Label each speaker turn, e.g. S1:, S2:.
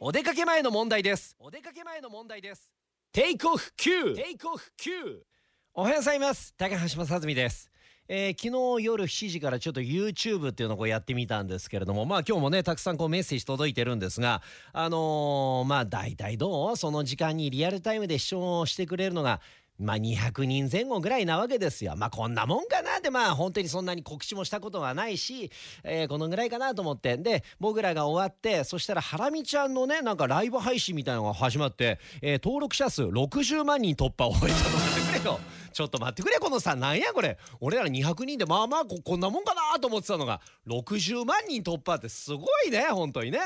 S1: お出かけ前の問題です。お出かけ前の問題です。テイクオフ Q テイクオフ Q おはようございます。高橋正澄です。えー、昨日夜7時からちょっと YouTube っていうのをやってみたんですけれどもまあ今日もねたくさんこうメッセージ届いてるんですがあのー、まあ大体どう？その時間にリアルタイムで視聴してくれるのがまあ200人前後ぐらいなわけですよ。まあこんなもんかなってまあ本当にそんなに告知もしたことはないし、えー、このぐらいかなと思って。で、僕らが終わって、そしたらハラミちゃんのね、なんかライブ配信みたいなのが始まって、えー、登録者数60万人突破を終えたと待ってくれよ。ちょっと待ってくれこのさ、なんやこれ。俺ら200人でまあまあここんなもんかなと思ってたのが、60万人突破ってすごいね、本当にね。